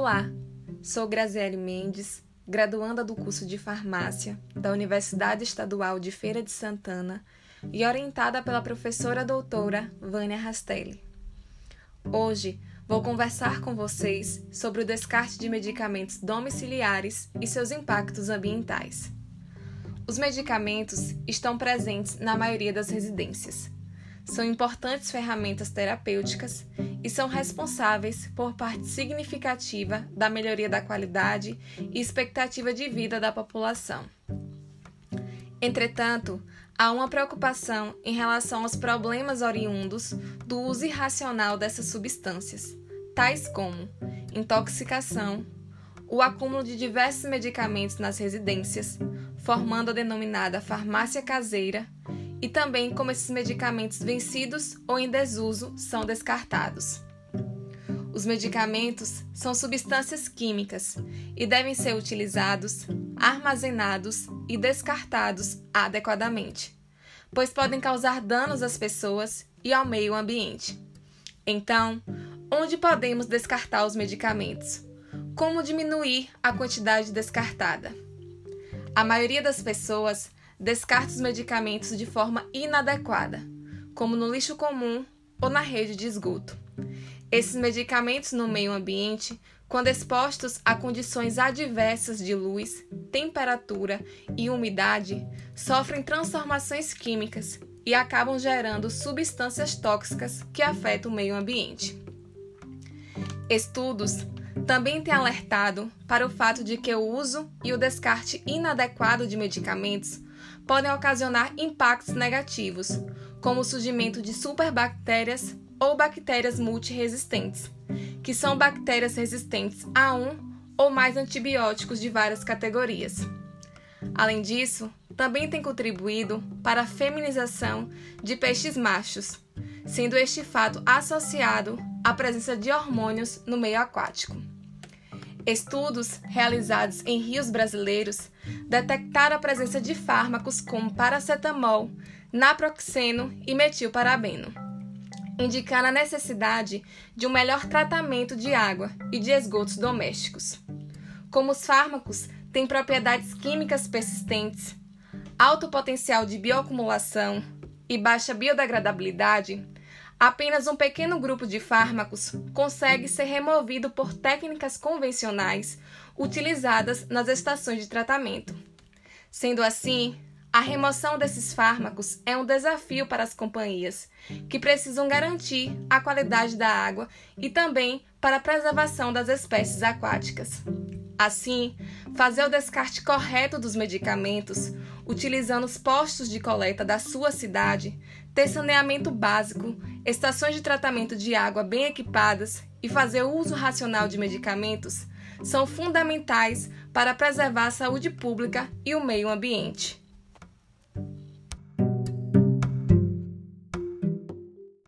Olá, sou Graziele Mendes, graduanda do curso de Farmácia da Universidade Estadual de Feira de Santana e orientada pela professora doutora Vânia Rastelli. Hoje vou conversar com vocês sobre o descarte de medicamentos domiciliares e seus impactos ambientais. Os medicamentos estão presentes na maioria das residências. São importantes ferramentas terapêuticas e são responsáveis por parte significativa da melhoria da qualidade e expectativa de vida da população. Entretanto, há uma preocupação em relação aos problemas oriundos do uso irracional dessas substâncias, tais como intoxicação, o acúmulo de diversos medicamentos nas residências, formando a denominada farmácia caseira, e também como esses medicamentos vencidos ou em desuso são descartados. Os medicamentos são substâncias químicas e devem ser utilizados, armazenados e descartados adequadamente, pois podem causar danos às pessoas e ao meio ambiente. Então, onde podemos descartar os medicamentos? Como diminuir a quantidade descartada? A maioria das pessoas descarta os medicamentos de forma inadequada, como no lixo comum ou na rede de esgoto. Esses medicamentos no meio ambiente, quando expostos a condições adversas de luz, temperatura e umidade, sofrem transformações químicas e acabam gerando substâncias tóxicas que afetam o meio ambiente. Estudos também têm alertado para o fato de que o uso e o descarte inadequado de medicamentos podem ocasionar impactos negativos, como o surgimento de superbactérias ou bactérias multiresistentes, que são bactérias resistentes a um ou mais antibióticos de várias categorias. Além disso, também tem contribuído para a feminização de peixes machos, sendo este fato associado à presença de hormônios no meio aquático. Estudos realizados em rios brasileiros detectaram a presença de fármacos como paracetamol, naproxeno e metilparabeno, indicando a necessidade de um melhor tratamento de água e de esgotos domésticos. Como os fármacos têm propriedades químicas persistentes, alto potencial de bioacumulação e baixa biodegradabilidade, Apenas um pequeno grupo de fármacos consegue ser removido por técnicas convencionais utilizadas nas estações de tratamento. Sendo assim, a remoção desses fármacos é um desafio para as companhias, que precisam garantir a qualidade da água e também para a preservação das espécies aquáticas. Assim, fazer o descarte correto dos medicamentos, utilizando os postos de coleta da sua cidade, ter saneamento básico, estações de tratamento de água bem equipadas e fazer uso racional de medicamentos são fundamentais para preservar a saúde pública e o meio ambiente.